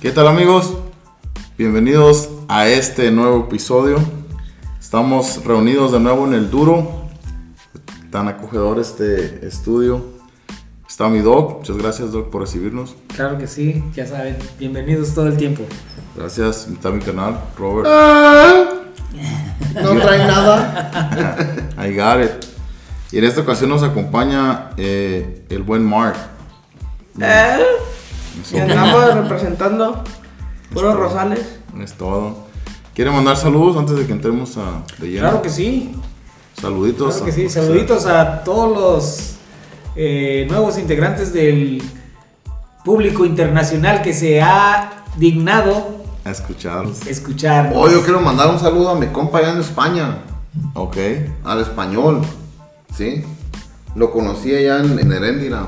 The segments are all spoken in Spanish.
¿Qué tal amigos? Bienvenidos a este nuevo episodio. Estamos reunidos de nuevo en el Duro. Tan acogedor este estudio. Está mi Doc. Muchas gracias Doc por recibirnos. Claro que sí, ya saben, bienvenidos todo el tiempo. Gracias. Está mi canal, Robert. No trae nada. I got it. Y en esta ocasión nos acompaña eh, el buen Mark. ¿Eh? Y andamos representando puros rosales. es todo. ¿Quiere mandar saludos antes de que entremos a de lleno? Claro que sí, Saluditos. claro que sí. a- Saluditos a todos los eh, nuevos integrantes del público internacional que se ha dignado A escucharlos. escuchar. Oh, yo quiero mandar un saludo a mi compa allá en España, Ok. al español, ¿sí? Lo conocí allá en, en Heréndira.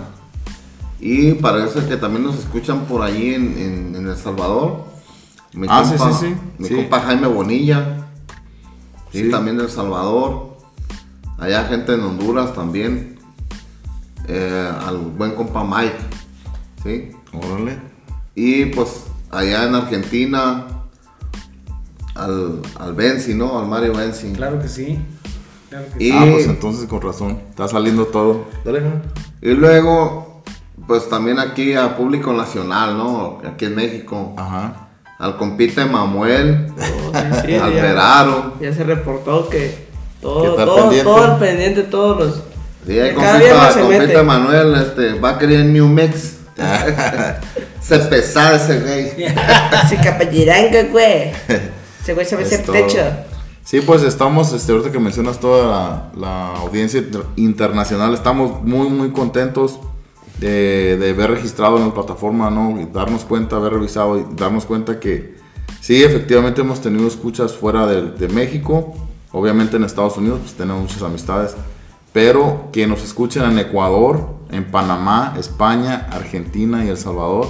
Y parece que también nos escuchan por allí en, en- en El Salvador. Mi Ah, sí, sí, sí. Mi Sí. compa Jaime Bonilla. Sí, Sí. también de El Salvador. Allá gente en Honduras también. Eh, al buen compa Mike. ¿Sí? Órale. Y pues allá en Argentina, al, al Benzi, ¿no? Al Mario Benzi. Claro que sí. Claro que Y- sí. Ah, pues entonces con razón. Está saliendo todo. Dale. Y luego, pues también aquí a público nacional, ¿no? Aquí en México. Ajá. Al compite Mamuel, Oh, sí, al ya, Veraro. ya se reportó que todo, todo, pendiente. todo al pendiente, todos los. Sí, ahí Cada compita, se compite mete. Manuel, este, va a querer New Mix. se pesaba ese güey. Así capelliranga, güey. Ese güey sabe Es ser todo. techo. Sí, pues estamos, este, ahorita que mencionas toda la, la audiencia inter- internacional, estamos muy, muy contentos de, de haber registrado en la plataforma, ¿no? Y darnos cuenta, haber revisado y darnos cuenta que sí, efectivamente hemos tenido escuchas fuera de, de México, obviamente en Estados Unidos, pues tenemos muchas amistades, pero que nos escuchen en Ecuador, en Panamá, España, Argentina y El Salvador,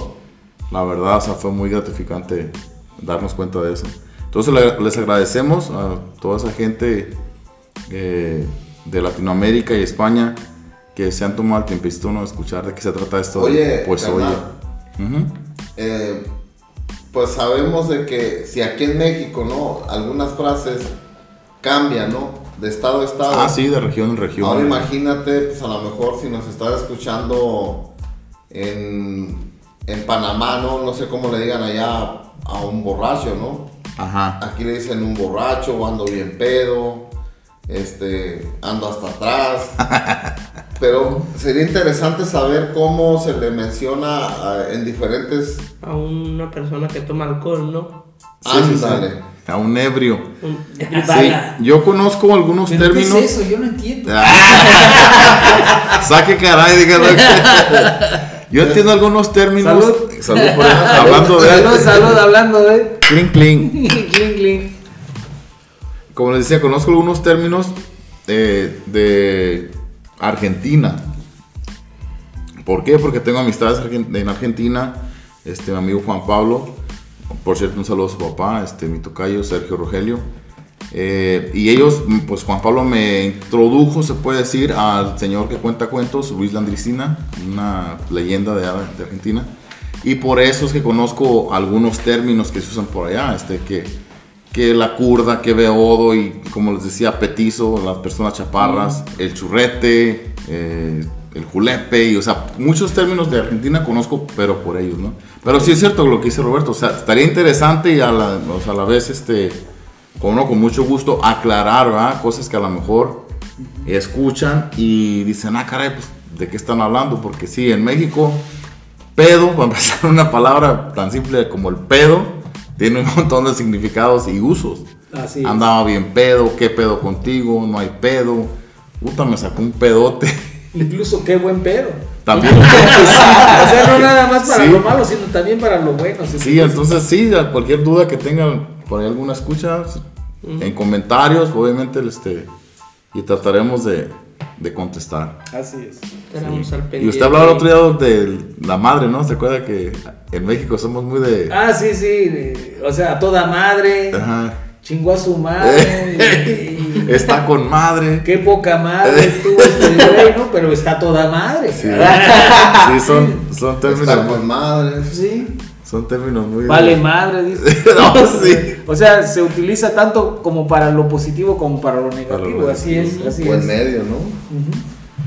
la verdad, o sea, fue muy gratificante darnos cuenta de eso. Entonces le- les agradecemos a toda esa gente eh, de Latinoamérica y España que se han tomado el tiempecito ¿no? de escuchar de qué se trata esto. Oye, pues oye. Eh, pues sabemos de que si aquí en México, ¿no? Algunas frases cambian, ¿no? De estado a estado. Ah, sí, de región en región. Ahora imagínate, pues a lo mejor si nos estás escuchando en, en Panamá, ¿no? No sé cómo le digan allá a un borracho, ¿no? Ajá. Aquí le dicen un borracho, ando bien pedo, este, ando hasta atrás. Pero sería interesante saber cómo se le menciona ah, en diferentes... A una persona que toma alcohol, ¿no? Sí, sí, sí. Ándale. A un ebrio. Un- Sí, yo conozco algunos ¿Pero qué términos. es eso? Yo no entiendo. Saque caray, dígalo. Yo entiendo algunos términos. Salud. Salud por eso. Hablando de. Salud, salud, hablando de. Cling, cling. cling, cling. Como les decía, conozco algunos términos eh, de Argentina. ¿Por qué? Porque tengo amistades en Argentina. Este, mi amigo Juan Pablo. Por cierto, un saludo a su papá, este, mi tocayo Sergio Rogelio. Eh, y ellos, pues Juan Pablo me introdujo, se puede decir, al señor que cuenta cuentos, Luis Landricina, una leyenda de, de Argentina. Y por eso es que conozco algunos términos que se usan por allá, este, que, que la curda, que beodo y como les decía, petizo, las personas chaparras, el churrete, eh, el julepe, y o sea, muchos términos de Argentina conozco, pero por ellos, ¿no? Pero sí es cierto lo que dice Roberto, o sea, estaría interesante y a la, o sea, a la vez, este, con, uno con mucho gusto aclarar, ¿verdad? Cosas que a lo mejor escuchan y dicen, ah, caray, pues, ¿de qué están hablando? Porque sí, en México, pedo, para empezar, una palabra tan simple como el pedo, tiene un montón de significados y usos. Así. Andaba bien pedo, qué pedo contigo, no hay pedo, puta, me sacó un pedote. Incluso qué buen pedo. También. o sea, no nada más para Sí. lo malo, sino también para lo bueno. Sí, entonces sí, cualquier duda que tengan por ahí alguna escucha, en comentarios, obviamente, este, y trataremos de, de contestar. Así es. Tenemos al pendiente. Y usted hablaba el otro día de la madre, ¿no? ¿Se acuerda que en México somos muy de... Ah, sí, sí. de- o sea, toda madre. Ajá. Chingó a su madre. y- Está con madre. Qué poca madre tuvo este güey, ¿no? Pero está toda madre. Sí, sí son, son términos... Está con madres. Sí. Son términos muy... Vale madre, dice. No, sí. O sea, se utiliza tanto como para lo positivo como para lo negativo. lo así es, así Buen es. medio, ¿no?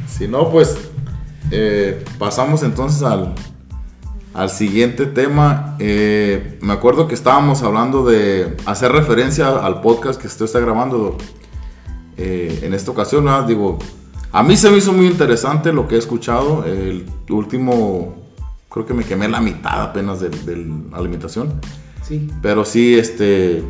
Si no, pues eh, pasamos entonces al, al siguiente tema. Eh, me acuerdo que estábamos hablando de hacer referencia al podcast que usted está grabando eh, en esta ocasión. ¿verdad? Digo, a mí se me hizo muy interesante lo que he escuchado. El último, creo que me quemé la mitad apenas de, de la alimentación. Sí. Pero sí, este,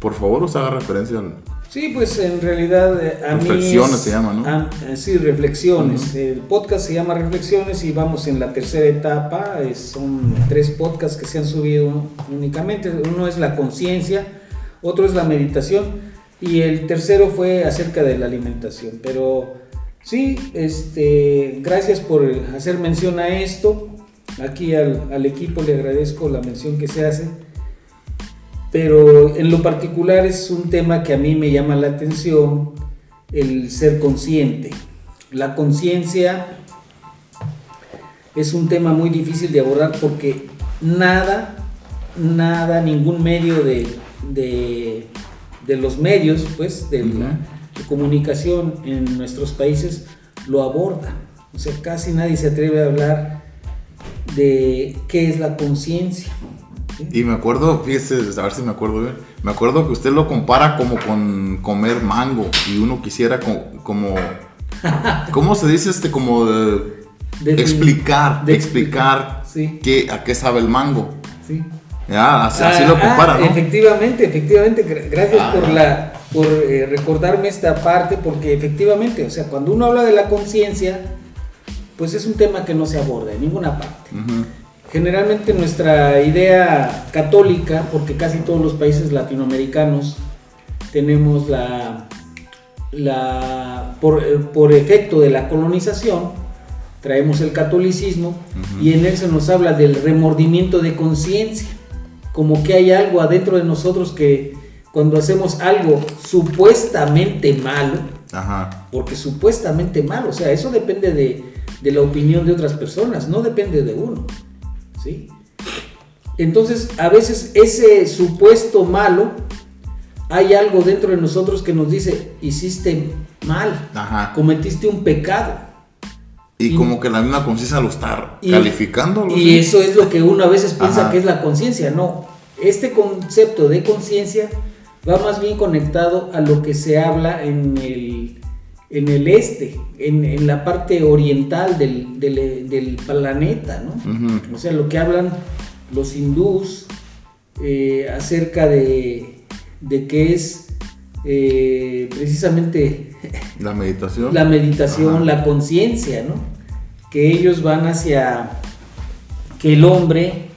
por favor, os haga referencia al... Sí, pues en realidad eh, a mí Reflexiones es- se llama, ¿no? a- eh, sí, reflexiones. El podcast se llama Reflexiones y vamos en la tercera etapa. es- son tres podcasts que se han subido únicamente. Uno es la conciencia, otro es la meditación y el tercero fue acerca de la alimentación. Pero sí, este, gracias por hacer mención a esto. Aquí al, equipo le agradezco la mención que se hace pero en lo particular es un tema que a mí me llama la atención, el ser consciente. La conciencia es un tema muy difícil de abordar porque nada, nada, ningún medio de, de, de los medios, pues, de, de comunicación en nuestros países lo aborda. O sea, casi nadie se atreve a hablar de qué es la conciencia. ¿sí? Y me acuerdo, fíjese, a ver si me acuerdo bien. Me acuerdo que usted lo compara como con comer mango y uno quisiera co- como... ¿Cómo se dice este? Como de De- explicar, de explicar Sí. qué, a qué sabe el mango. Sí. Ya, así, así lo Ah, compara, ah, ¿no? Efectivamente, efectivamente. gra- Gracias Ah. por la por eh, recordarme esta parte, porque efectivamente, o sea, cuando uno habla de la conciencia, pues es un tema que no se aborda en ninguna parte. Generalmente nuestra idea católica, porque casi todos los países latinoamericanos tenemos la, la por, eh, por efecto de la colonización, traemos el catolicismo y en él se nos habla del remordimiento de conciencia, como que hay algo adentro de nosotros que cuando hacemos algo supuestamente malo, Ajá. porque supuestamente malo, o sea, eso depende de, de la opinión de otras personas, no depende de uno, ¿sí? Entonces, a veces ese supuesto malo, hay algo dentro de nosotros que nos dice, hiciste mal, Ajá. cometiste un pecado. Y y- como que la misma conciencia lo está Y- calificando. Y eso es lo que uno a veces piensa Ajá. que es la conciencia. No, este concepto de conciencia va más bien conectado a lo que se habla en el, en el este, en, en la parte oriental del, del- del planeta, ¿no? O sea, lo que hablan los hindús eh, acerca de, de que es eh, precisamente La meditación. la meditación, Ajá. la conciencia, ¿no? Que ellos van hacia que el hombre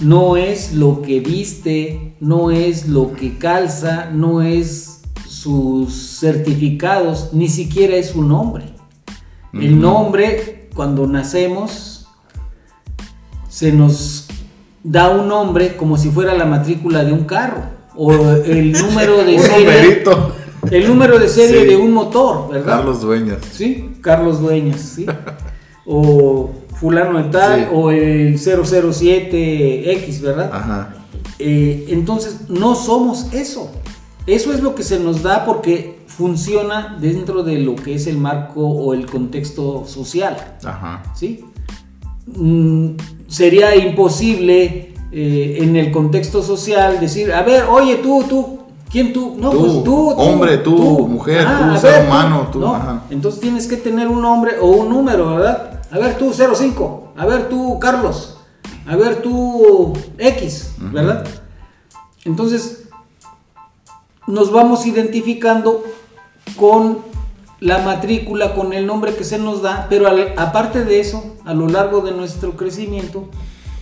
no es lo que viste, no es lo que calza, no es sus certificados, ni siquiera es su nombre. El nombre, cuando nacemos, se nos da un nombre como si fuera la matrícula de un carro o el número de Un serie, el número de serie Sí. de un motor, ¿verdad? Carlos Dueñas. Sí, Carlos Dueñas, sí. O fulano de tal, Sí. o el 007X, ¿verdad? Ajá. Eh, entonces, no somos eso. Eso es lo que se nos da porque funciona dentro de lo que es el marco o el contexto social, Ajá. ¿sí? Mm, sería imposible eh, en el contexto social decir, a ver, oye, tú, tú, ¿quién tú? No, Tú, pues tú, tú, hombre, tú, mujer, tú, a ser ver, humano, tú, No, ajá. Entonces tienes que tener un nombre o un número, ¿verdad? A ver, tú 05, a ver, tú Carlos, a ver, tú X. ¿verdad? Entonces, nos vamos identificando con la matrícula, con el nombre que se nos da, pero al- aparte de eso, a lo largo de nuestro crecimiento,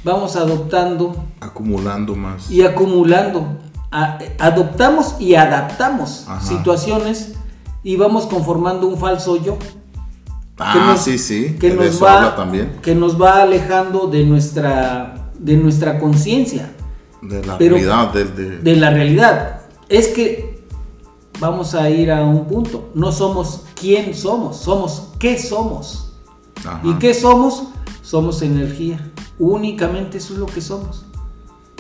vamos adoptando Acumulando más. y acumulando. A- adoptamos y adaptamos Ajá. situaciones y vamos conformando un falso yo ah, que nos- sí, sí. que nos va también. que nos va alejando de nuestra de nuestra conciencia De la pero- realidad. De, de la realidad es que vamos a ir a un punto no somos quién somos somos qué somos Ajá. y qué somos somos energía Únicamente eso es lo que somos.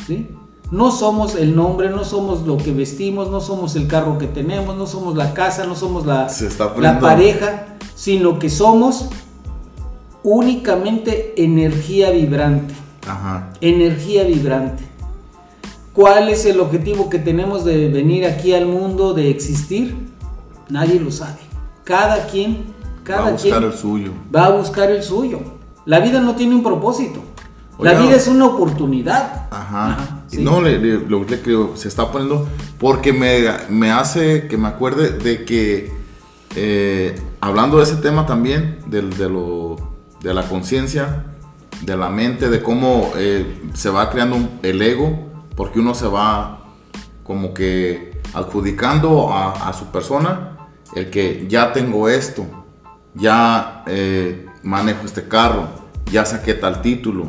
¿sí? No somos el nombre, no somos lo que vestimos, no somos el carro que tenemos, no somos la casa, no somos la, la pareja, sino que somos únicamente energía vibrante. Ajá. Energía vibrante. ¿Cuál es el objetivo que tenemos de venir aquí al mundo, de existir? Nadie lo sabe. Cada quien, cada Va a buscar quien el suyo. va a buscar el suyo. La vida no tiene un propósito. La vida es una oportunidad. Ajá. sí. No, le, le- lo que creo, se está poniendo porque me, me hace que me acuerde de que eh, hablando de ese tema también, del, de, lo, de la conciencia, de la mente, de cómo eh, se va creando el ego, porque uno se va como que adjudicando a, a su persona el que ya tengo esto, ya eh, manejo este carro, ya saqué tal título,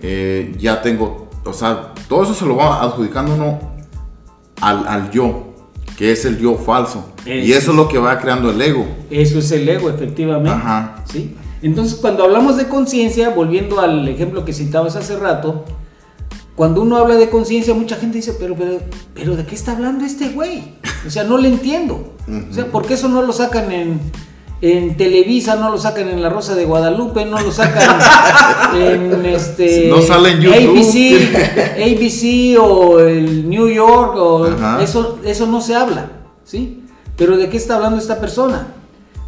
eh, ya tengo, o sea, todo eso se lo va adjudicando uno al, al yo, que es el yo falso. y Eso es lo que va creando el ego. Eso es el ego, efectivamente. Ajá. ¿sí? Entonces, cuando hablamos de conciencia, volviendo al ejemplo que citabas hace rato, cuando uno habla de conciencia, mucha gente dice, pero, pero, pero, ¿de qué está hablando este güey? O sea, no le entiendo. O sea, ¿por qué eso no lo sacan en, en Televisa, no lo sacan en La Rosa de Guadalupe, no lo sacan en este... No sale en YouTube. ABC, ABC o el New York, o Ajá. eso, eso no se habla, ¿sí? Pero ¿de qué está hablando esta persona?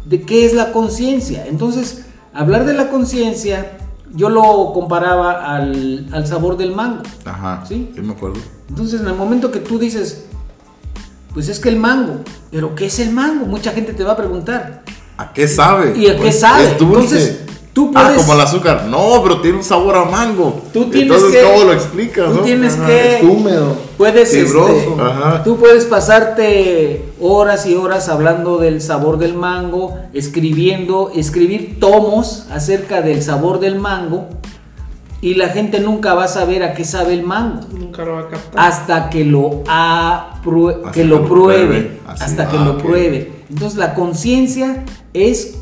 ¿De qué es la conciencia? Entonces, hablar de la conciencia, yo lo comparaba al, al sabor del mango. Ajá. Sí. me acuerdo. Entonces, en el momento que tú dices, pues es que el mango, pero ¿qué es el mango? Mucha gente te va a preguntar. ¿A qué sabe? ¿Y a qué Pues, sabe? Es dulce. Entonces, tú Ah, puedes- como el azúcar. No, pero tiene un sabor a mango. Tú tienes Entonces, que- ¿cómo lo explicas? tú no? tienes Ajá. que- Es húmedo. Puedes, Fibroso. este, Ajá. tú puedes pasarte horas y horas hablando del sabor del mango, escribiendo, escribir tomos acerca del sabor del mango y la gente nunca va a saber a qué sabe el mango Nunca lo va a captar. hasta que lo Hasta que lo pruebe. Así. hasta que Ah, lo ok. pruebe. Entonces la conciencia es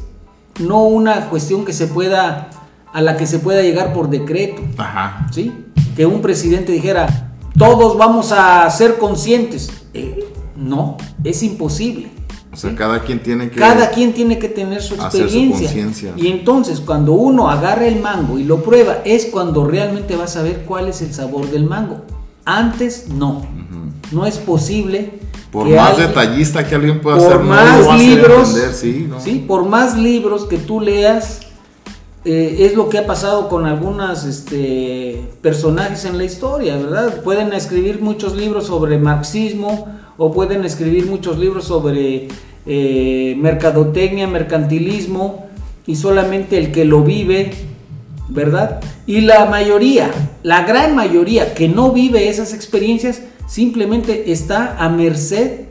no una cuestión que se pueda a la que se pueda llegar por decreto. Ajá. ¿sí? Que un presidente dijera, todos vamos a ser conscientes. Eh, no, es imposible. O sea, cada quien tiene que. Cada quien tiene que tener su experiencia. y entonces, cuando uno agarra el mango y lo prueba, es cuando realmente va a saber cuál es el sabor del mango. Antes, no. No es posible. Por más alguien- detallista que alguien pueda por ser, más libros, entender, sí, ¿no? sí, por más libros que tú leas, eh, es lo que ha pasado con algunos este, personajes en la historia, ¿verdad? Pueden escribir muchos libros sobre marxismo o pueden escribir muchos libros sobre eh, mercadotecnia, mercantilismo y solamente el que lo vive, ¿verdad? Y la mayoría, la gran mayoría que no vive esas experiencias, simplemente está a merced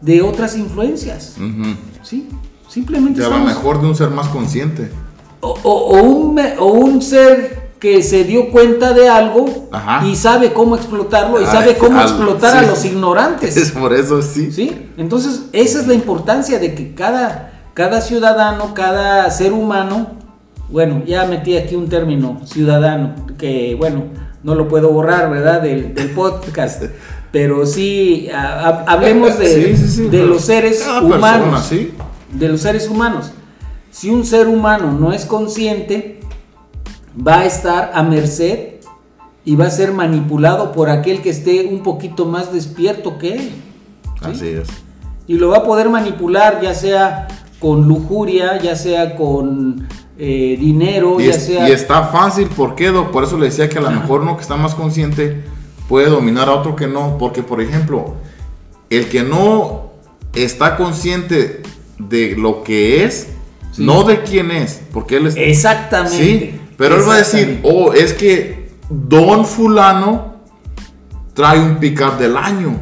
de otras influencias. ¿Sí? Simplemente De a lo estamos- mejor de un ser más consciente. o, o- o un, o un ser que se dio cuenta de algo Ajá. y sabe cómo explotarlo y Ah, sabe cómo al- explotar a los ignorantes. Es por eso, sí. ¿Sí? Entonces, esa es la importancia de que cada, cada ciudadano, cada ser humano, bueno, ya metí aquí un término, ciudadano, que bueno, no lo puedo borrar, ¿verdad? Del, del podcast. Pero sí, hablemos de, Sí, sí, sí, de pero los seres cada humanos. persona. De los seres humanos. Si un ser humano no es consciente, va a estar a merced y va a ser manipulado por aquel que esté un poquito más despierto que él. ¿sí? Así es. Y lo va a poder manipular ya sea con lujuria, ya sea con eh, dinero, Y, ya es- sea... y está fácil, ¿por qué, Doc? Por eso le decía que a lo mejor uno que está más consciente puede dominar a otro que no. Porque, por ejemplo, el que no está consciente de lo que es, Sí. no de quién es, porque él es... Exactamente. Sí, pero él va a decir, oh, es que Don Fulano trae un pick-up del año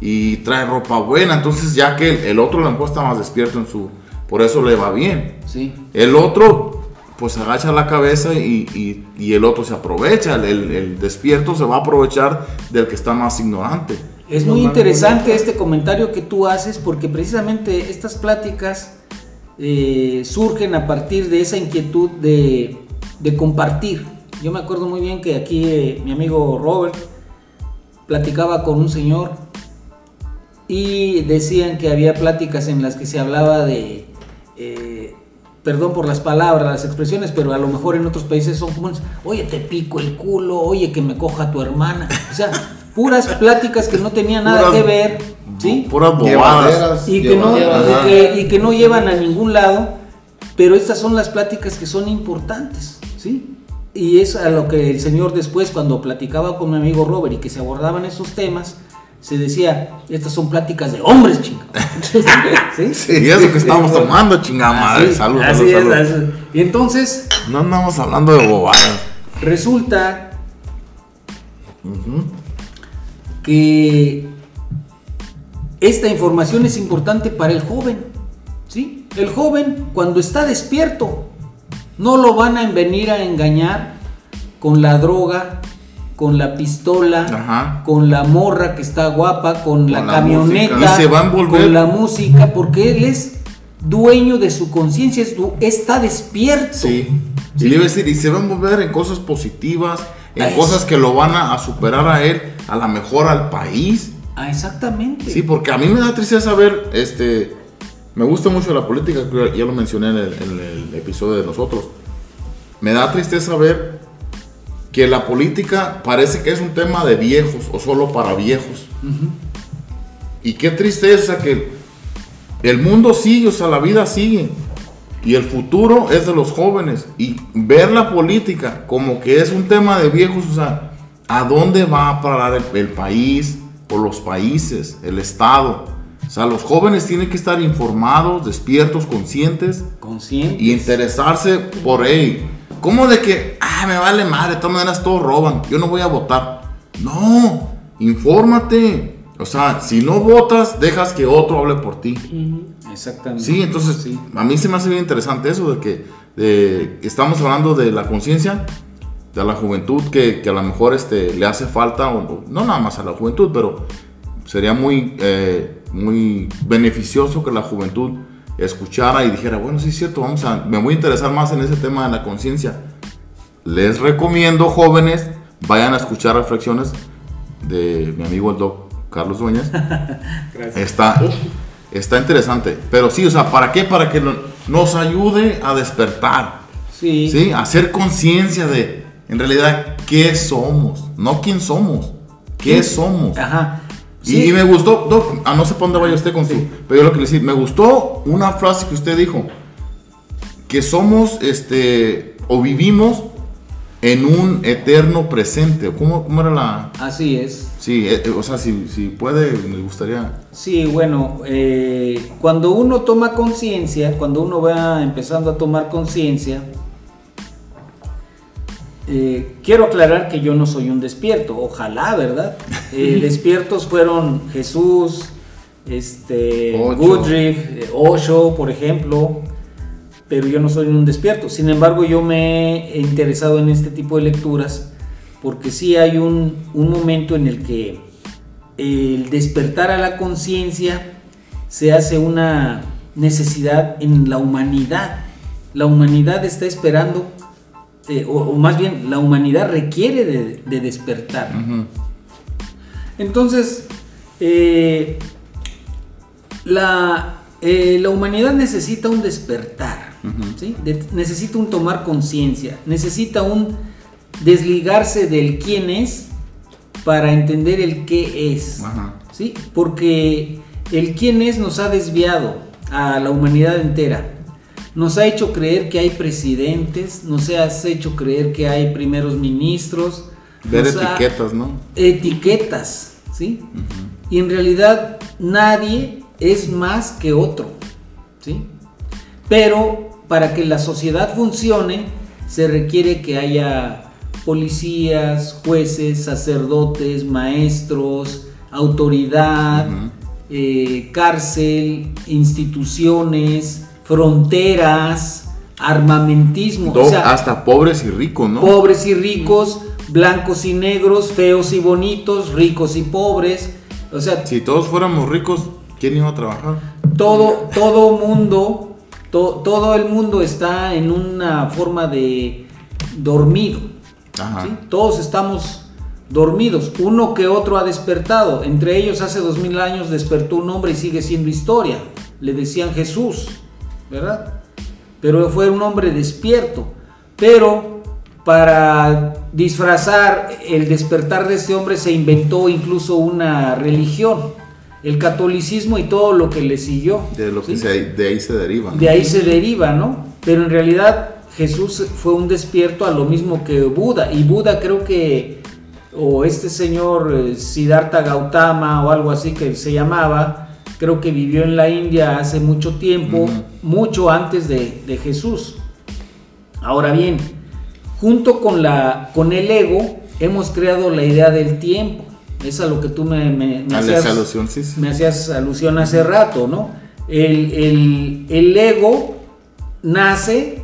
y trae ropa buena, entonces ya que el, el otro a lo mejor está más despierto en su... Por eso le va bien. Sí. El otro, pues agacha la cabeza y, y- y el otro se aprovecha. El, el- el despierto se va a aprovechar del que está más ignorante. Es muy interesante este comentario que tú haces porque precisamente estas pláticas eh, surgen a partir de esa inquietud de, de compartir, Yo me acuerdo muy bien que aquí eh, mi amigo Robert platicaba con un señor y decían que había pláticas en las que se hablaba de, perdón por las palabras, las expresiones, pero a lo mejor en otros países son comunes, oye, te pico el culo, oye, que me coja tu hermana. O sea, puras pláticas que no tenían nada Puras- que ver, ¿sí? Puras bobadas. Y que, no, llevaderas. y que- y que no llevan a ningún lado, pero estas son las pláticas que son importantes, ¿sí? Y es a lo que el Señor después, cuando platicaba con mi amigo Robert y que se abordaban esos temas, se decía, estas son pláticas de hombres, chingados. ¿Sí? Sí, eso que estamos tomando, chingada madre. Así- salud, así salud, es, salud. Y entonces No andamos hablando de bobadas. resulta que esta información es importante para el joven. ¿sí? El joven, cuando está despierto, no lo van a venir a engañar con la droga, con la pistola, Ajá. con la morra que está guapa, con, la, la camioneta, se con la música, porque él es dueño de su conciencia, está despierto. Sí. Y le iba a decir, y se va a mover en cosas positivas, en cosas que lo van a, a superar a él, a la mejor al país. Ah, exactamente. Sí, porque a mí me da tristeza ver, este, me gusta mucho la política, ya lo mencioné en el, en el episodio de nosotros. Me da tristeza ver que la política parece que es un tema de viejos o solo para viejos. Y qué tristeza que el mundo sigue, o sea, la vida sigue. Y el futuro es de los jóvenes. Y ver la política como que es un tema de viejos, o sea, ¿a dónde va a parar el, el país o los países, el Estado? O sea, los jóvenes tienen que estar informados, despiertos, conscientes Consciente. y interesarse por él. ¿Cómo de que, ah, me vale madre, de todas maneras todos roban, yo no voy a votar? No, infórmate. O sea, si no votas, dejas que otro hable por ti. Exactamente. Sí, entonces Sí. a mí se me hace bien interesante eso de que de- estamos hablando de la conciencia, de la juventud que, que a lo mejor este, le hace falta, o- o no nada más a la juventud, pero sería muy, eh, muy beneficioso que la juventud escuchara y dijera, bueno, sí es cierto, vamos a, me voy a interesar más en ese tema de la conciencia. Les recomiendo, jóvenes, vayan a escuchar reflexiones de mi amigo el doc Carlos Dueñas. Gracias. Está, está interesante. Pero sí, o sea, ¿para qué? Para que no- nos ayude a despertar. Sí. ¿Sí? A hacer conciencia de, en realidad, qué somos. No quién somos. ¿Qué Sí. somos? Ajá. Y, Sí. y me gustó, Doc, a no sé para dónde vaya usted con su. Pero yo lo que le decía, me gustó una frase que usted dijo. Que somos, este, o vivimos en un eterno presente. ¿Cómo, cómo era la...? Así es. Sí, eh, eh, o sea, si, si puede, me gustaría... Sí, bueno, eh, cuando uno toma conciencia, cuando uno va empezando a tomar conciencia, eh, quiero aclarar que yo no soy un despierto, ojalá, ¿verdad? Eh, despiertos fueron Jesús, este, Ocho. Woodruff, eh, Osho, por ejemplo, pero yo no soy un despierto. Sin embargo, yo me he interesado en este tipo de lecturas porque sí hay un, un momento en el que el despertar a la conciencia se hace una necesidad en la humanidad. La humanidad está esperando, eh, o, o más bien, la humanidad requiere de, de despertar. Entonces, eh, la, eh, la humanidad necesita un despertar, ¿sí? De- necesita un tomar conciencia, necesita un desligarse del quién es para entender el qué es. ¿sí? Porque el quién es nos ha desviado a la humanidad entera. Nos ha hecho creer que hay presidentes, nos ha hecho creer que hay primeros ministros. Ver etiquetas, ¿no? etiquetas, ¿sí? Y en realidad nadie es más que otro, ¿sí? Pero para que la sociedad funcione se requiere que haya policías, jueces, sacerdotes, maestros, autoridad, eh, cárcel, instituciones, fronteras, armamentismo, o sea, hasta pobres y ricos, ¿no? pobres y ricos, blancos y negros, feos y bonitos, ricos y pobres. O sea, Si todos fuéramos ricos, ¿quién iba a trabajar? todo, todo mundo, to- todo el mundo está en una forma de dormido. Ajá. ¿sí? Todos estamos dormidos, uno que otro ha despertado. Entre ellos hace dos mil años despertó un hombre y sigue siendo historia. Le decían Jesús, ¿verdad? Pero fue un hombre despierto. Pero para disfrazar el despertar de este hombre se inventó incluso una religión, el catolicismo y todo lo que le siguió. De lo que se- de ahí se deriva. ¿no? De ahí se deriva, ¿no? Pero en realidad Jesús fue un despierto a lo mismo que Buda. Y Buda creo que, o este señor eh, Siddhartha Gautama o algo así que se llamaba, creo que vivió en la India hace mucho tiempo, mucho antes de, de Jesús. Ahora bien, junto con, la, con el ego, hemos creado la idea del tiempo. Es a lo que tú me, me- me Ah, hacías- alusión, sí, sí. me hacías alusión hace rato, ¿no? El, el- el ego nace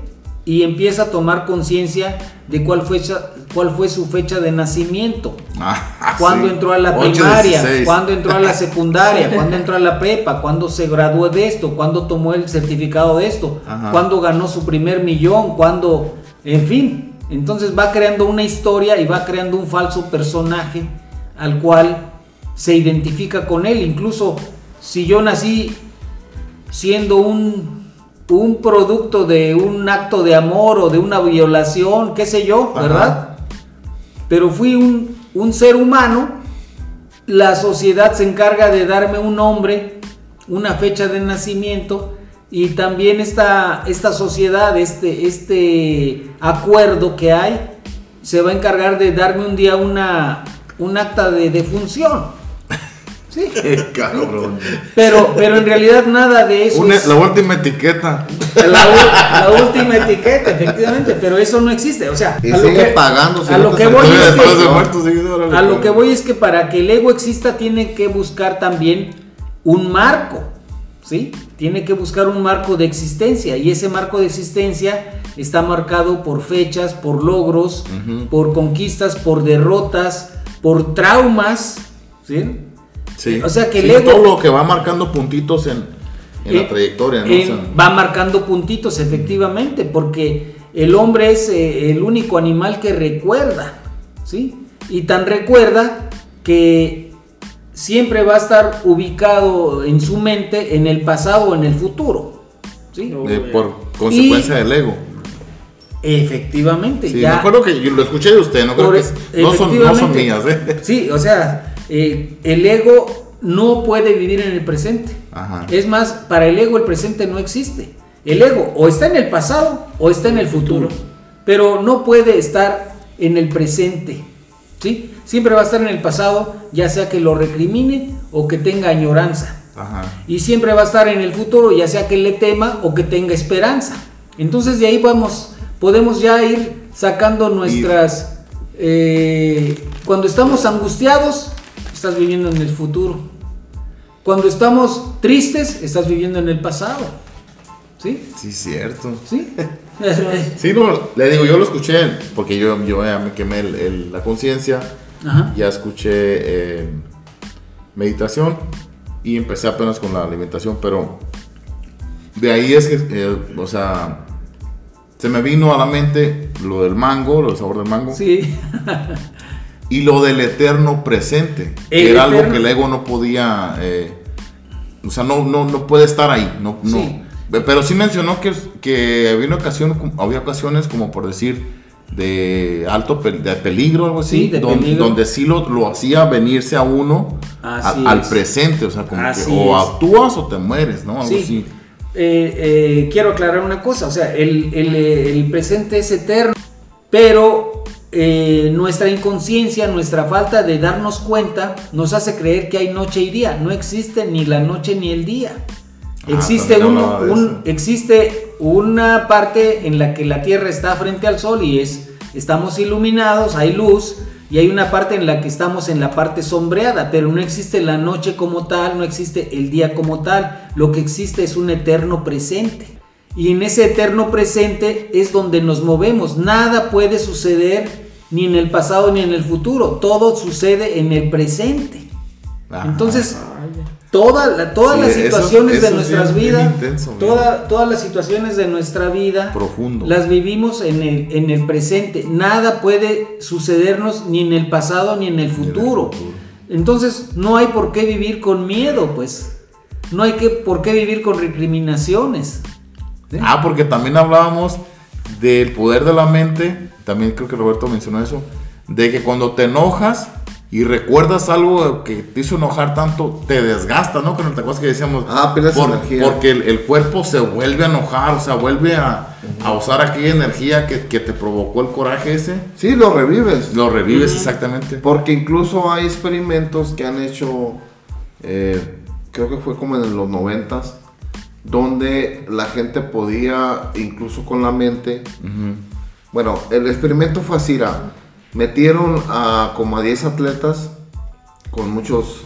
y empieza a tomar conciencia de cuál fue, cuál fue su fecha de nacimiento. Ah, Cuándo sí. entró a la 8, primaria, 16. cuándo entró a la secundaria, cuándo entró a la prepa, cuándo se graduó de esto, cuándo tomó el certificado de esto, Ajá. cuándo ganó su primer millón, cuándo, en fin. Entonces va creando una historia y va creando un falso personaje al cual se identifica con él. Incluso si yo nací siendo un, un producto de un acto de amor o de una violación, qué sé yo, Ajá. ¿verdad? pero fui un, un ser humano, la sociedad se encarga de darme un nombre, una fecha de nacimiento y también esta, esta sociedad, este, este acuerdo que hay, se va a encargar de darme un día una, un acta de defunción. Sí, Qué cabrón. pero, pero en realidad nada de eso. Una- es- la última etiqueta. la, última etiqueta, efectivamente, pero eso no existe. O sea, Y a lo sigue que- pagando. si a lo que voy es que- de A pues. que voy es que para que el ego exista tiene que buscar también un marco, ¿sí? Tiene que buscar un marco de existencia y ese marco de existencia está marcado por fechas, por logros, por conquistas, por derrotas, por traumas, ¿sí? Sí. O sea, que el Sí, ego- Todo lo que va marcando puntitos en, en Eh, la trayectoria, ¿no? eh, O sea, va marcando puntitos, efectivamente, porque el hombre es eh, el único animal que recuerda, ¿sí? Y tan recuerda que siempre va a estar ubicado en su mente en el pasado o en el futuro, ¿sí? eh, por consecuencia del ego. Efectivamente, Sí, ya. me acuerdo que yo lo escuché de usted, no creo que es- no, son, no son mías, ¿eh? Sí, o sea, eh, el ego no puede vivir en el presente. Ajá. Es más, para el ego el presente no existe. El ego o está en el pasado o está en el futuro, pero no puede estar en el presente. ¿sí? Siempre va a estar en el pasado, ya sea que lo recrimine o que tenga añoranza. Ajá. Y siempre va a estar en el futuro, ya sea que le tema o que tenga esperanza. Entonces de ahí vamos, podemos ya ir sacando nuestras... eh, cuando estamos angustiados, estás viviendo en el futuro. Cuando estamos tristes, estás viviendo en el pasado. ¿Sí? Sí, cierto. ¿Sí? Sí, no, le digo, yo lo escuché porque yo, yo ya me quemé el- el- la conciencia, ya escuché eh, meditación y empecé apenas con la alimentación, pero de ahí es que, eh, o sea, se me vino a la mente lo del mango, lo del sabor del mango, Sí. y lo del eterno presente, que era algo eterno- que el ego no podía, eh, o sea, no, no, no puede estar ahí, no, no. Sí. Pero sí mencionó que, que había, una ocasión, había ocasiones como por decir de alto pel- de peligro algo así, Sí, de don- peligro. donde sí lo, lo hacía venirse a uno a- al es. presente, o sea, como que o actúas o te mueres, ¿no? Algo Sí. así. Eh, eh, quiero aclarar una cosa, o sea, el, el, el presente es eterno, pero eh, nuestra inconsciencia, nuestra falta de darnos cuenta, nos hace creer que hay noche y día. No existe ni la noche ni el día. Ah, Existe, un- un- existe una parte en la que la Tierra está frente al Sol y es, estamos iluminados, hay luz, y hay una parte en la que estamos en la parte sombreada, pero no existe la noche como tal, no existe el día como tal, lo que existe es un eterno presente. Y en ese eterno presente es donde nos movemos, nada puede suceder ni en el pasado ni en el futuro, todo sucede en el presente. Ajá. Entonces, Toda la- todas Sí, las situaciones eso de es nuestras bien- bien vidas, intenso, bien. toda- todas las situaciones de nuestra vida, Profundo. las vivimos en el, en el presente. Nada puede sucedernos ni en el pasado ni en el en el futuro. futuro. Entonces, no hay por qué vivir con miedo, pues. No hay que, por qué vivir con recriminaciones. ¿Sí? Ah, porque también hablábamos del poder de la mente, también creo que Roberto mencionó eso, de que cuando te enojas y recuerdas algo que te hizo enojar tanto, te desgasta, ¿no? Con el acuerdas que decíamos, Ah, pierdes energía. porque el, el cuerpo se vuelve a enojar, o sea, vuelve a, a usar aquella energía que, que te provocó el coraje ese, Sí, lo revives. lo revives exactamente. Porque incluso hay experimentos que han hecho, eh, creo que fue como en los noventas, donde la gente podía, incluso con la mente, bueno, el experimento fue así, era, metieron a como a 10 atletas con muchos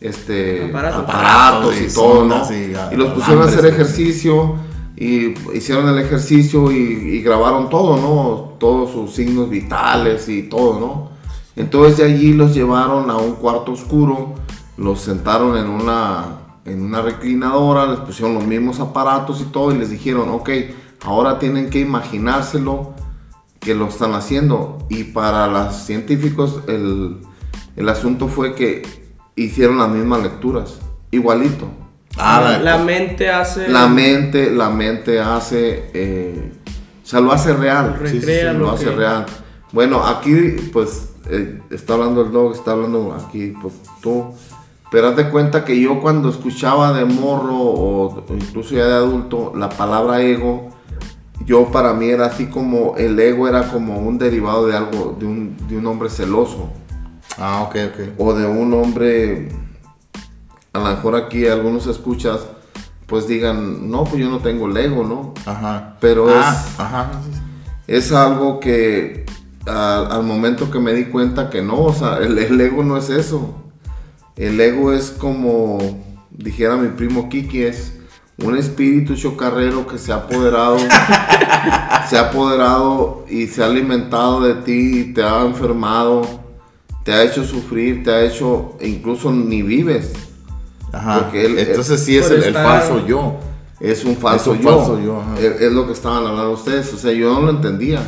este, Aparatos. aparatos, y, Y todo, ¿no? y Y, los pusieron a hacer ejercicio y hicieron el ejercicio y, y grabaron todo, ¿no? Todos sus signos vitales y todo, ¿no? Entonces de allí los llevaron a un cuarto oscuro, los sentaron en una, en una reclinadora, les pusieron los mismos aparatos y todo y les dijeron, ok, ahora tienen que imaginárselo que lo están haciendo. Y para los científicos el, el asunto fue que hicieron las mismas lecturas, igualito. Ah, la, mente hace. La mente, la mente hace, eh, o sea, lo hace real. Recrea lo lo hace real. Bueno, aquí, pues, eh, está hablando el dog, está hablando aquí, pues, tú. Pero haz de cuenta que yo cuando escuchaba de morro o incluso ya de adulto la palabra ego, yo para mí era así como, el ego era como un derivado de algo, de un, de un hombre celoso ah, ok, ok. o de un hombre, a lo mejor aquí algunos escuchas, pues digan, no, pues yo no tengo Lego, ¿no? Ajá. Pero Ah, es- Ajá. Es algo que a- al momento que me di cuenta que no, o sea, el, el ego no es eso. El ego es como, dijera mi primo Kiki, es un espíritu chocarrero que se ha apoderado, se ha apoderado y se ha alimentado de ti y te ha enfermado, te ha hecho sufrir, te ha hecho, e incluso ni vives. Ajá. Porque él- Entonces sí es el, el falso yo. Es un falso Es un yo. falso yo, ajá. Es, es lo que estaban hablando ustedes. O sea, yo no lo entendía.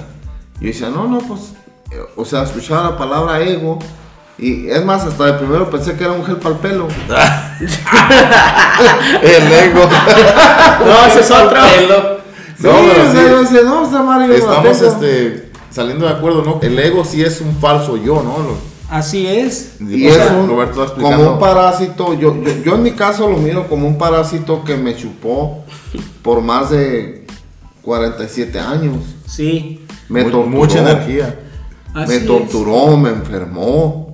Yo decía, no, no, pues. eh, O sea, escuchaba la palabra ego. Y es más, hasta de primero pensé que era un gel para el pelo. El ego. No, ese es otro. Sí, No, pero sí. yo decía, no, está Mario. Estamos este, saliendo de acuerdo, ¿no? El ego sí es un falso yo, ¿no? Lo- Así es. Y o es sea, un- Roberto como un parásito. Yo, yo, yo en mi caso lo miro como un parásito que me chupó por más de 47 años. Sí. Me Mu- torturó. Mucha energía. Así me es. torturó, me enfermó.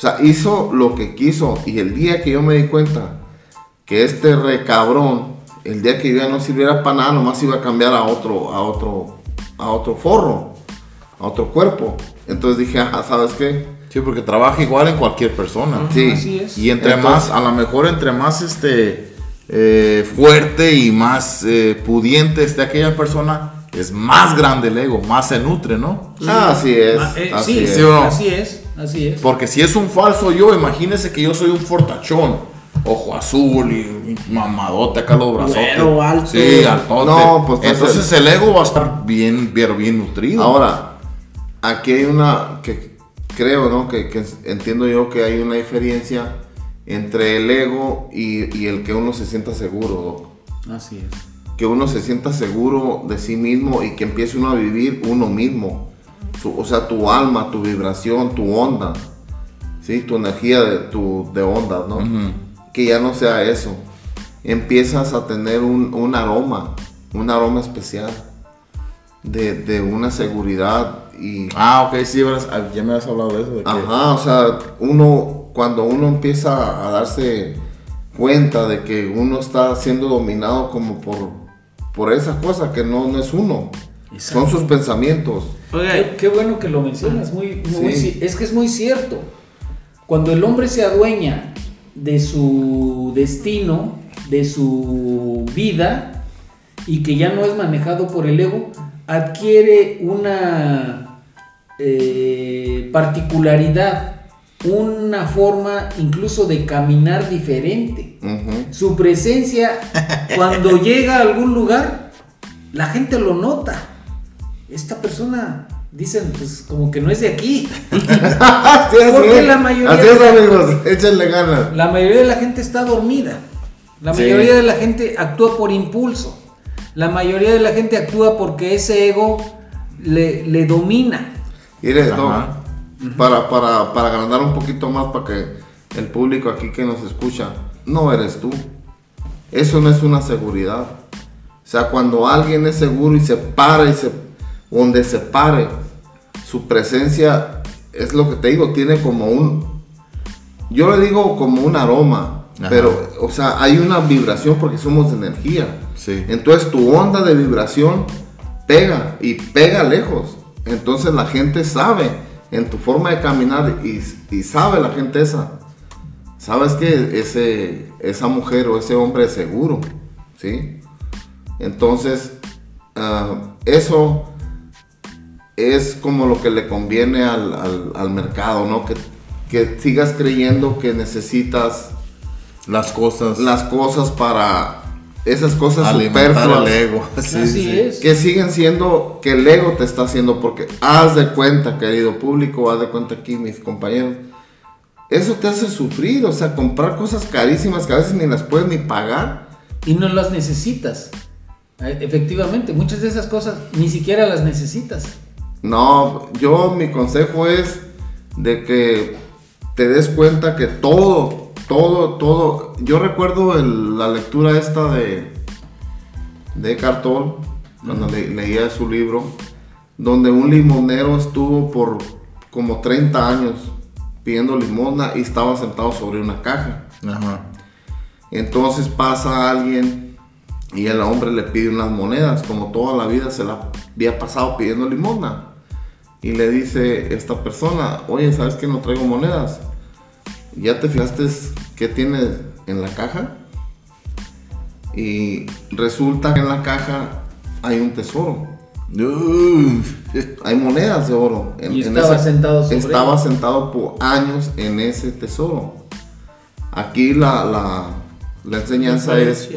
O sea, hizo lo que quiso. Y el día que yo me di cuenta que este recabrón, el día que yo ya no sirviera para nada, nomás iba a cambiar a otro, a otro, a otro forro, a otro cuerpo. Entonces dije, ah, ¿sabes qué? Sí, porque trabaja igual en cualquier persona. Sí. Así es. Y entre Entonces- más, a lo mejor entre más este eh, fuerte y más eh, pudiente esté aquella persona, es más grande el ego, más se nutre, ¿no? Ah, así es. Eh, así sí, es. Sí, o no. así es, así es. Porque si es un falso yo, imagínese que yo soy un fortachón. Ojo azul y mamadote acá los. Güero, alto. Sí, altote. No, pues, entonces el ego va a estar bien, bien, bien nutrido. Ahora, aquí hay una que creo, ¿no? Que, que entiendo yo que hay una diferencia entre el ego y, y el que uno se sienta seguro. Doc. Así es. que uno se sienta seguro de sí mismo y que empiece uno a vivir uno mismo. Su- o sea, tu alma, tu vibración, tu onda, ¿sí? tu energía de, tu, de ondas, ¿no? Que ya no sea eso. Empiezas a tener un, un aroma, un aroma especial de, de una seguridad y... Ah, ok, sí, ah, ya me has hablado de eso. De que, Ajá, o sea, uno, cuando uno empieza a darse cuenta de que uno está siendo dominado como por, por esa cosa que no, no es uno, Exacto. son sus pensamientos. Qué, Oiga, qué bueno que lo mencionas, muy, muy Sí. ci- es que es muy cierto. Cuando el hombre se adueña de su destino, de su vida, y que ya no es manejado por el ego, adquiere una eh, particularidad una forma incluso de caminar diferente. Su presencia, cuando llega a algún lugar, la gente lo nota. Esta persona, dicen, pues como que no es de aquí. Así es, Porque la mayoría Así es, de- amigos. Échenle ganas. La mayoría de la gente está dormida. La Sí. mayoría de la gente actúa por impulso. La mayoría de la gente actúa porque ese ego le, le domina. Mire, Ajá. Doc, para, para, para agrandar un poquito más, para que el público aquí que nos escucha, no eres tú. Eso no es una seguridad. O sea, cuando alguien es seguro y se para y se, donde se pare, su presencia es lo que te digo, tiene como un, yo le digo como un aroma, Ajá. pero, o sea, hay una vibración porque somos energía. Sí. Entonces tu onda de vibración pega y pega lejos. Entonces la gente sabe en tu forma de caminar y, y sabe la gente esa. Sabes que ese, esa mujer o ese hombre es seguro. ¿Sí? Entonces, ah, eso es como lo que le conviene al, al- al mercado, ¿no? Que, que sigas creyendo que necesitas Las cosas. las cosas para esas cosas alimentar superfluas el ego. Sí, Así sí. es. que siguen siendo que el ego te está haciendo porque haz de cuenta querido público haz de cuenta aquí mis compañeros eso te hace sufrir o sea comprar cosas carísimas que a veces ni las puedes ni pagar Y no las necesitas. Eh, Efectivamente, muchas de esas cosas ni siquiera las necesitas. No yo mi consejo es de que te des cuenta que todo todo todo yo recuerdo el- la lectura esta de de Cartol cuando le- leía su libro donde un limonero estuvo por como 30 años pidiendo limosna y estaba sentado sobre una caja. Entonces pasa alguien y el hombre le pide unas monedas, como toda la vida se la había pasado pidiendo limosna. Y le dice esta persona, oye, ¿sabes que no traigo monedas? ¿Ya te fijaste qué tiene en la caja? Y resulta que en la caja hay un tesoro. Uf. Hay monedas de oro. En- Y en estaba ese- sentado sobre Estaba ella. sentado por años en ese tesoro. Aquí la, la, la enseñanza es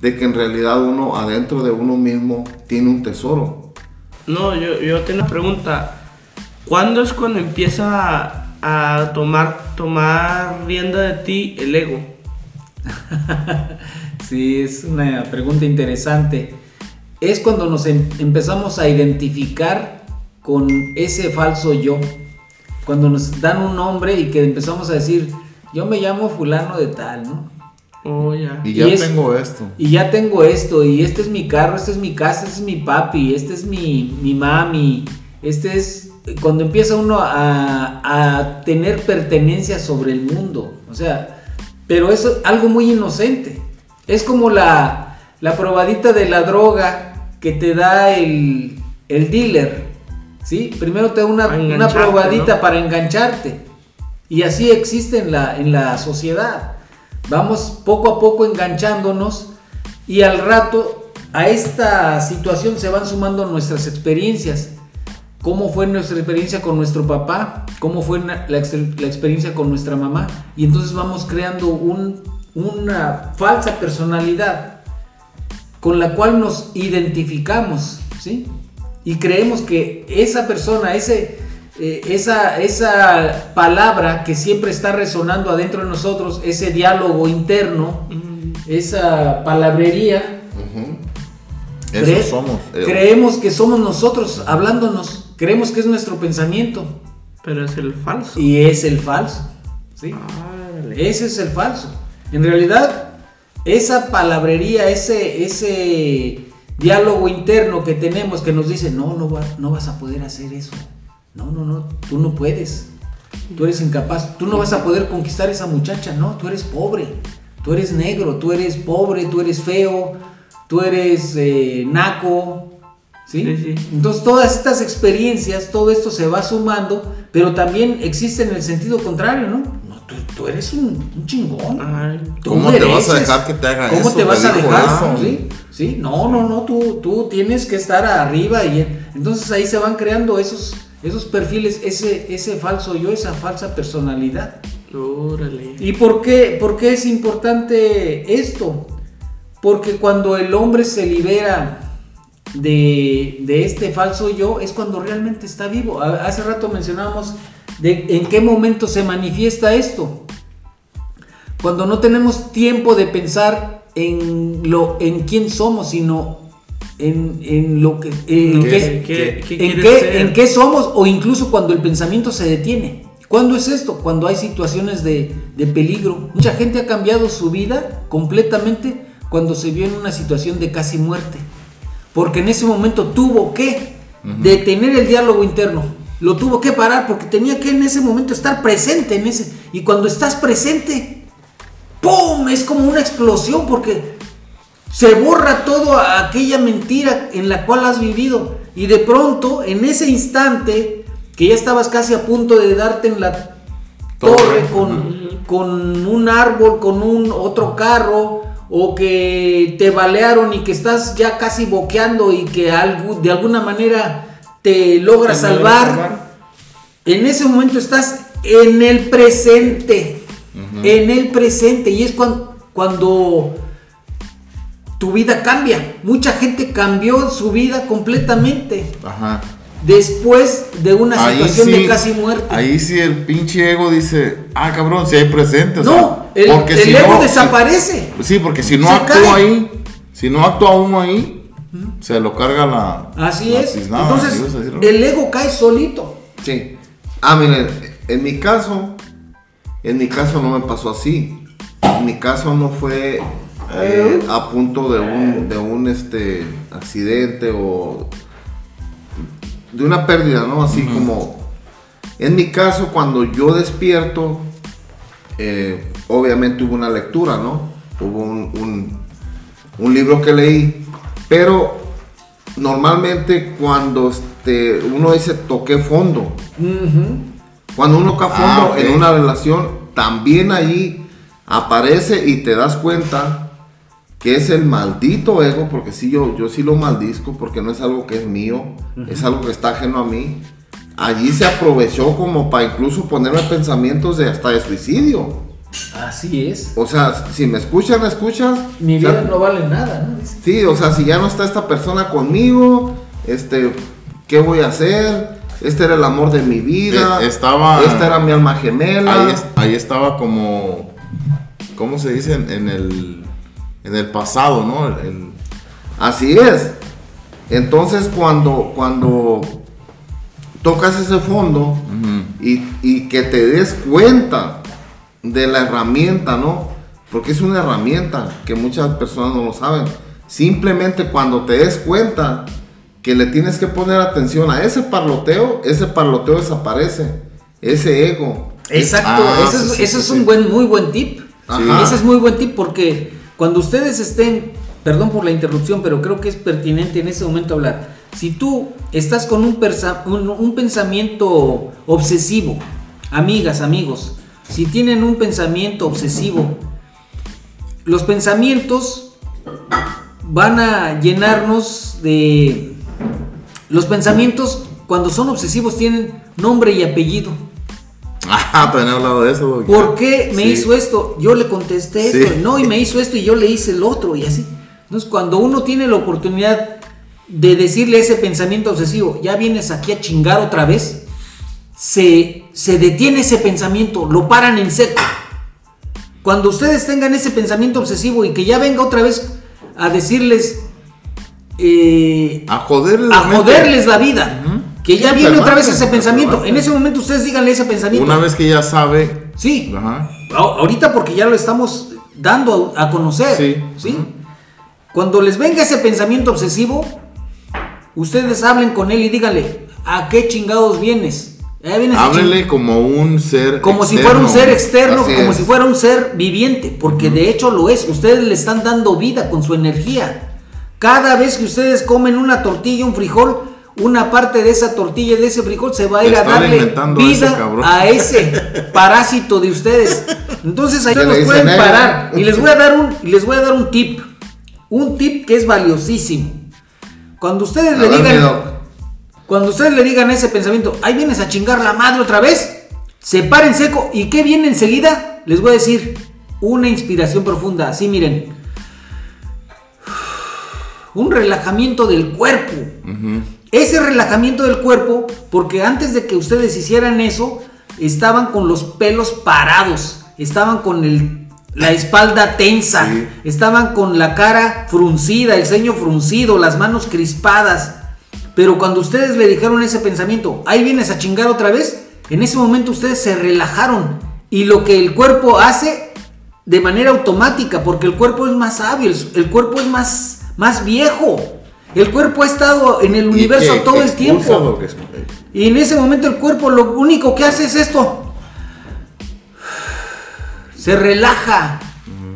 de que en realidad uno adentro de uno mismo tiene un tesoro. No, yo, yo tengo una pregunta. ¿Cuándo es cuando empieza a, a tomar, tomar rienda de ti el ego? Sí, es una pregunta interesante. Es cuando nos em- empezamos a identificar con ese falso yo. Cuando nos dan un nombre y que empezamos a decir, yo me llamo fulano de tal, ¿no? Oh, ya. Y ya Y es- tengo esto. Y ya tengo esto, y este es mi carro, este es mi casa, este es mi papi, este es mi, mi mami, este es cuando empieza uno a, a tener pertenencia sobre el mundo. O sea, pero es algo muy inocente. Es como la, la probadita de la droga que te da el, el dealer. ¿sí? Primero te da una, una probadita ¿no? para engancharte. Y así existe en la, en la sociedad. Vamos poco a poco enganchándonos y al rato a esta situación se van sumando nuestras experiencias. ¿Cómo fue nuestra experiencia con nuestro papá? ¿Cómo fue la, ex- la experiencia con nuestra mamá? Y entonces vamos creando un- una falsa personalidad con la cual nos identificamos, ¿sí? Y creemos que esa persona, ese, eh, esa, esa palabra que siempre está resonando adentro de nosotros, ese diálogo interno, esa palabrería, Eso cre- somos. eh, creemos que somos nosotros hablándonos, creemos que es nuestro pensamiento pero es el falso. y es el falso, ¿sí? Ese es el falso. En realidad, esa palabrería, ese, ese diálogo interno que tenemos que nos dice, no, no, va- no vas a poder hacer eso. No, no, no, tú no puedes. Tú eres incapaz. Tú no vas a poder conquistar a esa muchacha. No, tú eres pobre. Tú eres negro, tú eres pobre, tú eres feo, tú eres eh, naco. ¿Sí? Sí, sí. Entonces todas estas experiencias, todo esto se va sumando, pero también existe en el sentido contrario, ¿no? No, tú, tú eres un, un chingón. Ay, ¿Cómo te vas a dejar que te haga ¿Cómo eso? te vas a dejar? eso. ¿Sí? ¿Sí? No, no, no, tú, tú tienes que estar arriba y entonces ahí se van creando esos, esos perfiles, ese, ese falso yo, esa falsa personalidad. Órale. ¿Y por qué, por qué es importante esto? Porque cuando el hombre se libera de, de este falso yo, es cuando realmente está vivo. Hace rato mencionábamos de en qué momento se manifiesta esto. Cuando no tenemos tiempo de pensar en, lo, en quién somos, sino en, en lo que... en ¿Qué- qué- en qué, en qué somos o incluso cuando el pensamiento se detiene. ¿Cuándo es esto? Cuando hay situaciones de, de peligro. Mucha gente ha cambiado su vida completamente cuando se vio en una situación de casi muerte. Porque en ese momento tuvo que detener el diálogo interno. Lo tuvo que parar porque tenía que en ese momento estar presente en ese. Y cuando estás presente, ¡pum! Es como una explosión porque se borra toda aquella mentira en la cual has vivido. Y de pronto, en ese instante, que ya estabas casi a punto de darte en la torre, Torre, con, con un árbol, con un otro carro, o que te balearon y que estás ya casi boqueando y que de alguna manera te logra salvar. En ese momento estás en el presente. En el presente. Y es cuan- cuando, tu vida cambia. Mucha gente cambió su vida completamente. Ajá. Después de una Ahí situación sí, de casi muerte. Ahí sí el pinche ego dice, ah, cabrón, si hay presente. o no, sea, el, porque el si ego no- desaparece. Sí, porque si no Se actúa cae. ahí, si no actúa uno ahí, se lo carga la. Así la es. tiznada, Entonces, el ego cae solito. Sí. Ah, miren, en mi caso, en mi caso no me pasó así. En mi caso no fue eh, a punto de un, de un este, accidente o de una pérdida, ¿no? Así como, en mi caso, cuando yo despierto, eh, obviamente hubo una lectura, ¿no? Hubo un, un- un libro que leí, pero normalmente cuando este, uno dice toqué fondo, cuando uno toca Ah, fondo en una relación, también ahí aparece y te das cuenta que es el maldito ego, porque sí, yo, yo sí lo maldizco, porque no es algo que es mío, es algo que está ajeno a mí. Allí se aprovechó como para incluso ponerme pensamientos de hasta de suicidio. Así es. O sea, si me escuchan, escuchas. Mi o sea, vida no vale nada, ¿no? Dice. Sí, o sea, si ya no está esta persona conmigo, este, ¿qué voy a hacer? Este era el amor de mi vida. Eh, estaba- Esta era mi alma gemela. Ahí, ahí estaba como. ¿Cómo se dice? En, en el. En el pasado, ¿no? El- el- Así es. Entonces, cuando, cuando tocas ese fondo y, y que te des cuenta de la herramienta, ¿no? Porque es una herramienta que muchas personas no lo saben. Simplemente cuando te des cuenta que le tienes que poner atención a ese parloteo, ese parloteo desaparece. Ese ego. Exacto, Ah, ese, es, sí, sí, ese sí, es sí. un buen, muy buen tip. Ajá. Ese es muy buen tip porque cuando ustedes estén, perdón por la interrupción, pero creo que es pertinente en ese momento hablar. Si tú estás con un, un pensamiento obsesivo, amigas, amigos, si tienen un pensamiento obsesivo, los pensamientos van a llenarnos de... Los pensamientos, cuando son obsesivos, tienen nombre y apellido. Ah, también he hablado de eso. güey. ¿Por qué me Sí. hizo esto? Yo le contesté esto, Sí. no, y me hizo esto y yo le hice el otro y así. Entonces, cuando uno tiene la oportunidad de decirle ese pensamiento obsesivo, ya vienes aquí a chingar otra vez, se, se detiene ese pensamiento, lo paran en seco. Cuando ustedes tengan ese pensamiento obsesivo y que ya venga otra vez a decirles, eh, A joderles a joderles la vida, que ya viene otra vez ese pensamiento, en ese momento ustedes díganle ese pensamiento. Una vez que ya sabe. Sí, Ajá. Ahorita porque ya lo estamos dando a conocer. Sí. ¿sí? Cuando les venga ese pensamiento obsesivo, ustedes hablen con él y díganle, ¿a qué chingados vienes? Vienes Háblele como un ser. como si fuera un ser externo, Así como es. si fuera un ser viviente, porque de hecho lo es. Ustedes le están dando vida con su energía. Cada vez que ustedes comen una tortilla, un frijol, una parte de esa tortilla, de ese frijol, se va a ir a darle alimentando a ese vida a ese parásito de ustedes. Entonces ahí nos dicen pueden parar. Y les voy a dar un, y les voy a dar un tip. Un tip que es valiosísimo. Cuando ustedes A le ver, digan. Cuando ustedes le digan ese pensamiento, ahí vienes a chingar la madre otra vez, se paren seco. ¿Y qué viene enseguida? Les voy a decir una inspiración profunda. Así miren. Un relajamiento del cuerpo. Ese relajamiento del cuerpo, porque antes de que ustedes hicieran eso, estaban con los pelos parados, estaban con el, la espalda tensa, Sí. estaban con la cara fruncida, el ceño fruncido, las manos crispadas. Pero cuando ustedes le dijeron ese pensamiento, ahí vienes a chingar otra vez, en ese momento ustedes se relajaron. Y lo que el cuerpo hace de manera automática, porque el cuerpo es más el, el cuerpo es más, más viejo. El cuerpo ha estado en el universo que todo el tiempo. Y en ese momento el cuerpo lo único que hace es esto. Se relaja.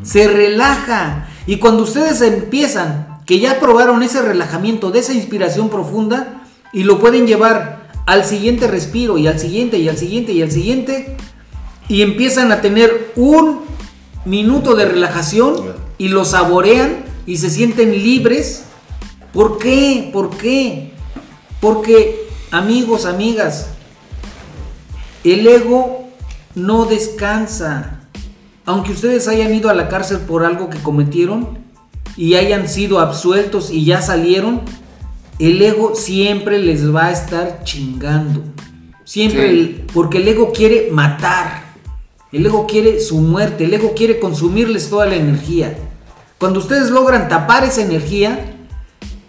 Se relaja. Y cuando ustedes empiezan, que ya probaron ese relajamiento, de esa inspiración profunda, y lo pueden llevar al siguiente respiro, y al siguiente, y al siguiente, y al siguiente, y empiezan a tener un minuto de relajación, y lo saborean, y se sienten libres. ¿Por qué? ¿Por qué? Porque, amigos, amigas, el ego no descansa. Aunque ustedes hayan ido a la cárcel por algo que cometieron y hayan sido absueltos y ya salieron, el ego siempre les va a estar chingando. Siempre, Sí. el- porque el ego quiere matar. El ego quiere su muerte, el ego quiere consumirles toda la energía. Cuando ustedes logran tapar esa energía,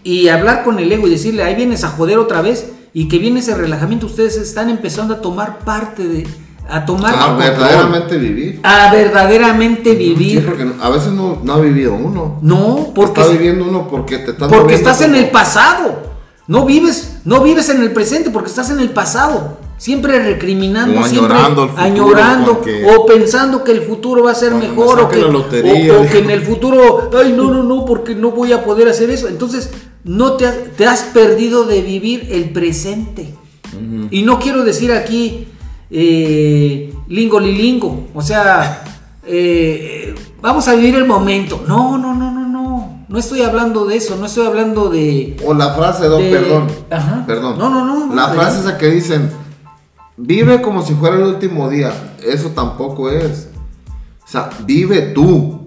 y hablar con el ego y decirle, ahí vienes a joder otra vez y que viene ese relajamiento, ustedes están empezando a tomar parte de, a tomar, A control. verdaderamente vivir. a verdaderamente Sí, vivir. porque a veces no, no ha vivido uno. No, porque, está viviendo uno porque te estás porque estás en el pasado. No vives, no vives en el presente porque estás en el pasado. Siempre recriminando, O siempre añorando el futuro, añorando, porque- o pensando que el futuro va a ser Cuando me mejor o que, la lotería, o- o dijo. que en el futuro, ay no, no, no, porque no voy a poder hacer eso. Entonces, no te has, te has perdido de vivir el presente. Y no quiero decir aquí eh, lingo lilingo, o sea, eh, vamos a vivir el momento. No, no, no, no, no. No estoy hablando de eso, no estoy hablando de... O la frase, don, de- perdón. Ajá. Perdón. No, no, no, La frase esa que dicen, vive como si fuera el último día. Eso tampoco es. O sea, vive tú.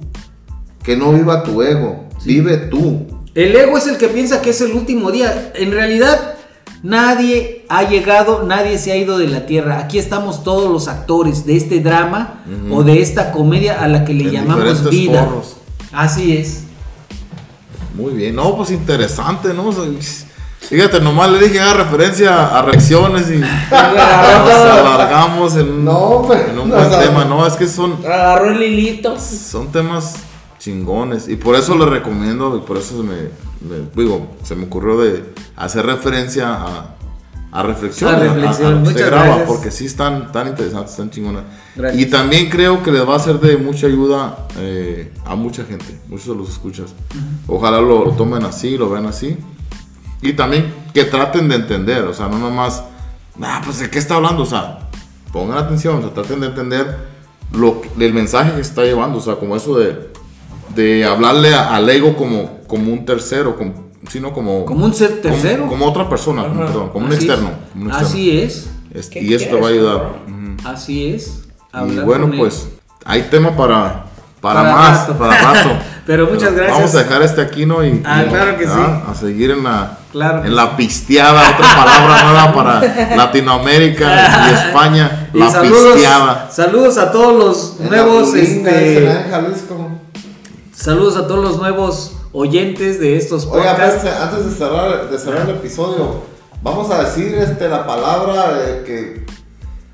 Que no viva tu ego. Vive tú. El ego es el que piensa que es el último día. En realidad, nadie ha llegado, nadie se ha ido de la tierra. Aquí estamos todos los actores de este drama o de esta comedia a la que le En llamamos vida. forros. Así es. Muy bien, no, pues interesante, ¿no? O sea, fíjate, nomás le dije haga referencia a reacciones y nos alargamos en un, No, pero- en un no, buen tema, ¿no? Es que son, Agarró el hilito. son temas chingones y por eso le recomiendo y por eso me, me- digo, se me ocurrió de hacer referencia a, a reflexión, A reflexión, se muchas graba, gracias. porque sí están tan interesantes, tan chingonas. Gracias. Y también creo que les va a ser de mucha ayuda eh, a mucha gente, muchos de los escuchas. Ojalá lo, lo tomen así, lo vean así. Y también que traten de entender, o sea, no nomás, ah, pues de qué está hablando, o sea, pongan atención, o sea, traten de entender lo, el mensaje que está llevando, o sea, como eso de, de hablarle a- al ego como, como un tercero, como, sino como... Como un ser tercero. Como, como otra persona, perdón, como un Así externo. es. como un externo. Así es. Es- ¿Qué y esto va a ayudar. Así es. Y bueno, pues hay tema para, para, Para más, rato. para rato. Pero muchas gracias. Vamos a dejar este aquí, ¿no? Y, Ah, y- claro que ah, A seguir en la, Claro en la pisteada, otra palabra nueva para Latinoamérica y España, Y la saludos, pisteada. saludos a todos los En nuevos, Tulinga, este, saludos a todos los nuevos oyentes de estos Oiga, podcasts. espérense, antes de cerrar, de cerrar el episodio, vamos a decir este, la palabra de que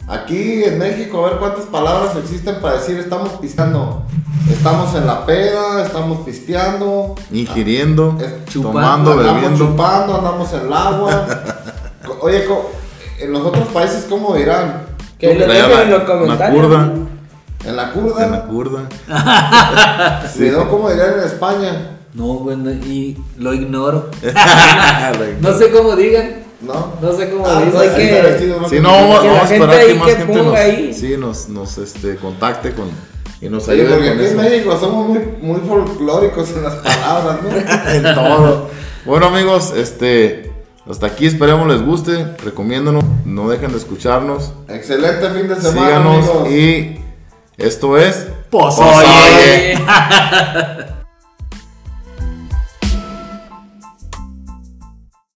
aquí en México, a ver cuántas palabras existen para decir estamos pisteando. Estamos en la peda, estamos pisteando. Ingiriendo, Es- tomando, andamos bebiendo. chupando, andamos en el agua. Oye, en los otros países, ¿cómo dirán? Que lo dejen en la- los comentarios. La curda, En la en la curda. curda. Cuidado, ¿cómo dirán en España? No, bueno, y lo ignoro. no sé cómo digan. ¿No? No sé cómo Ah, hay que- ¿no? Si no, vamos, Que vamos a esperar que más que gente ponga nos, ahí. sí, nos, nos este, contacte con, y nos ayude porque con aquí en eso. México somos muy, muy folclóricos en las palabras, ¿no? en todo. Bueno amigos, este Hasta aquí esperemos les guste, recomiéndanos, no dejen de escucharnos, Excelente fin de semana, síganos amigos. y esto es Pues, Oye. oye.